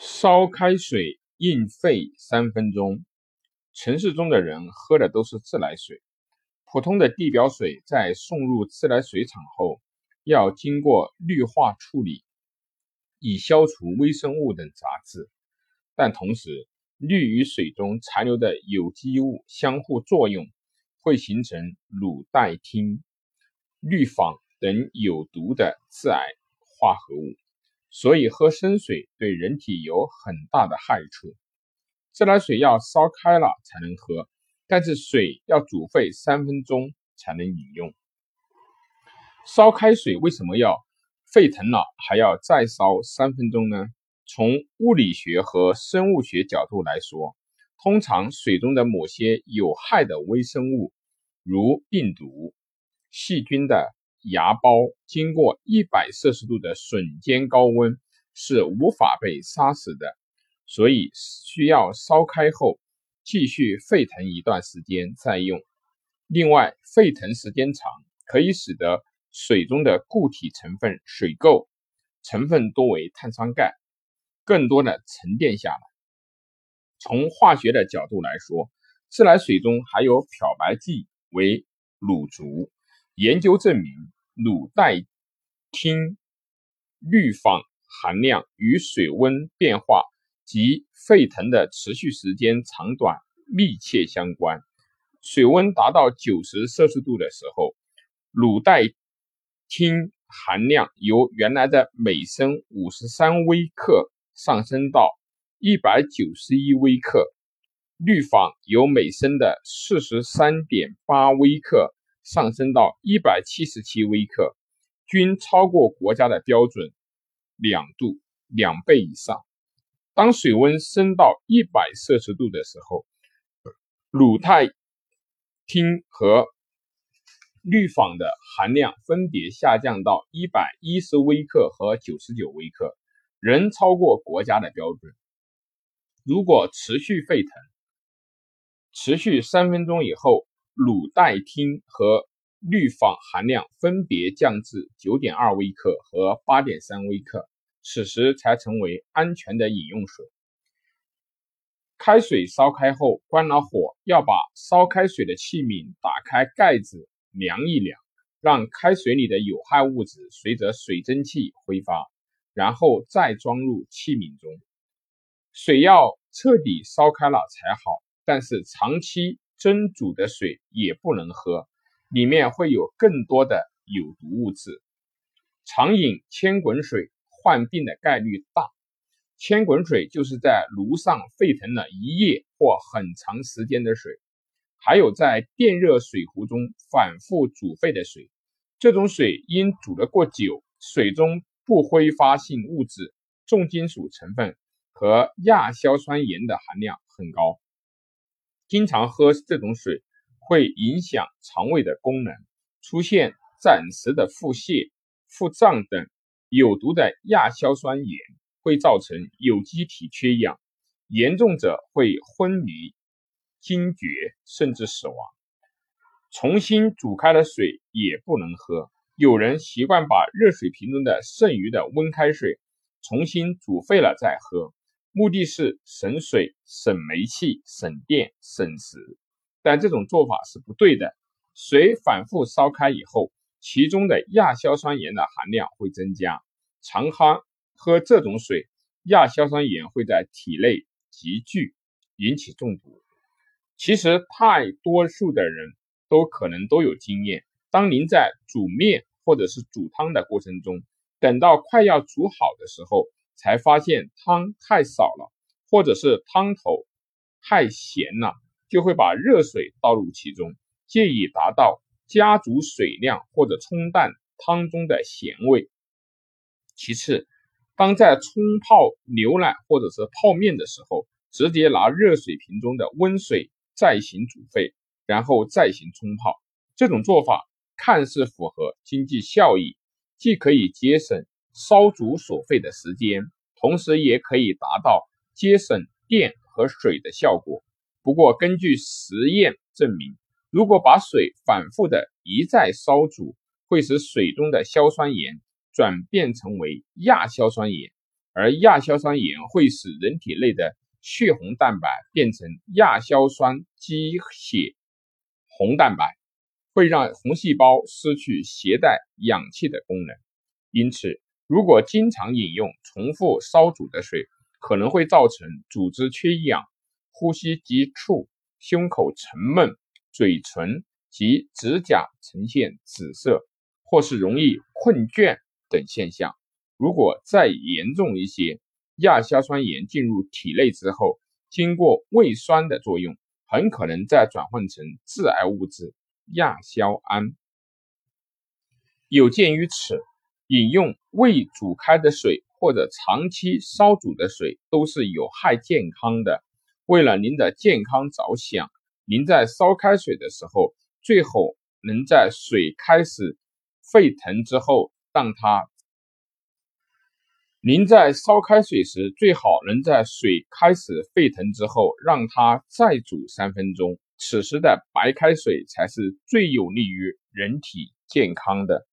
烧开水应沸三分钟。城市中的人喝的都是自来水，普通的地表水在送入自来水厂后，要经过氯化处理，以消除微生物等杂质。但同时，氯与水中残留的有机物相互作用，会形成卤代烃、氯仿等有毒的致癌化合物。所以喝生水对人体有很大的害处。自来水要烧开了才能喝，但是水要煮沸三分钟才能饮用。烧开水为什么要沸腾了还要再烧三分钟呢？从物理学和生物学角度来说，通常水中的某些有害的微生物，如病毒、细菌的。芽孢经过一百摄氏度的瞬间高温是无法被杀死的，所以需要烧开后继续沸腾一段时间再用。另外，沸腾时间长可以使得水中的固体成分水垢成分多为碳酸钙更多的沉淀下来。从化学的角度来说，自来水中含有漂白剂为卤族。研究证明，卤代烃氯仿含量与水温变化及沸腾的持续时间长短密切相关。水温达到九十摄氏度的时候，卤代烃含量由原来的每升五十三微克上升到一百九十一微克，氯仿由每升的四十三点八微克。上升到一百七十七微克，均超过国家的标准两度两倍以上。当水温升到一百摄氏度的时候，卤代烃和氯仿的含量分别下降到一百一十微克和九十九微克，仍超过国家的标准。如果持续沸腾，持续三分钟以后。卤代烃和氯仿含量分别降至九点二微克和八点三微克，此时才成为安全的饮用水。开水烧开后，关了火，要把烧开水的器皿打开盖子，量一量，让开水里的有害物质随着水蒸气挥发，然后再装入器皿中。水要彻底烧开了才好，但是长期。蒸煮的水也不能喝，里面会有更多的有毒物质。常饮千滚水患病的概率大。千滚水就是在炉上沸腾了一夜或很长时间的水，还有在电热水壶中反复煮沸的水。这种水因煮得过久，水中不挥发性物质、重金属成分和亚硝酸盐的含量很高。经常喝这种水会影响肠胃的功能，出现暂时的腹泻、腹胀等。有毒的亚硝酸盐会造成有机体缺氧，严重者会昏迷、惊厥，甚至死亡。重新煮开的水也不能喝。有人习惯把热水瓶中的剩余的温开水重新煮沸了再喝。目的是省水、省煤气、省电、省时，但这种做法是不对的。水反复烧开以后，其中的亚硝酸盐的含量会增加。常喝喝这种水，亚硝酸盐会在体内集聚，引起中毒。其实，大多数的人都可能都有经验：当您在煮面或者是煮汤的过程中，等到快要煮好的时候。才发现汤太少了，或者是汤头太咸了，就会把热水倒入其中，借以达到加足水量或者冲淡汤中的咸味。其次，当在冲泡牛奶或者是泡面的时候，直接拿热水瓶中的温水再行煮沸，然后再行冲泡，这种做法看似符合经济效益，既可以节省。烧煮所费的时间，同时也可以达到节省电和水的效果。不过，根据实验证明，如果把水反复的一再烧煮，会使水中的硝酸盐转变成为亚硝酸盐，而亚硝酸盐会使人体内的血红蛋白变成亚硝酸基血红蛋白，会让红细胞失去携带氧气的功能。因此，如果经常饮用重复烧煮的水，可能会造成组织缺氧、呼吸急促、胸口沉闷、嘴唇及指甲呈现紫色，或是容易困倦等现象。如果再严重一些，亚硝酸盐进入体内之后，经过胃酸的作用，很可能再转换成致癌物质亚硝胺。有鉴于此，饮用未煮开的水或者长期烧煮的水都是有害健康的。为了您的健康着想，您在烧开水的时候，最好能在水开始沸腾之后让它。您在烧开水时，最好能在水开始沸腾之后，让它再煮三分钟。此时的白开水才是最有利于人体健康的。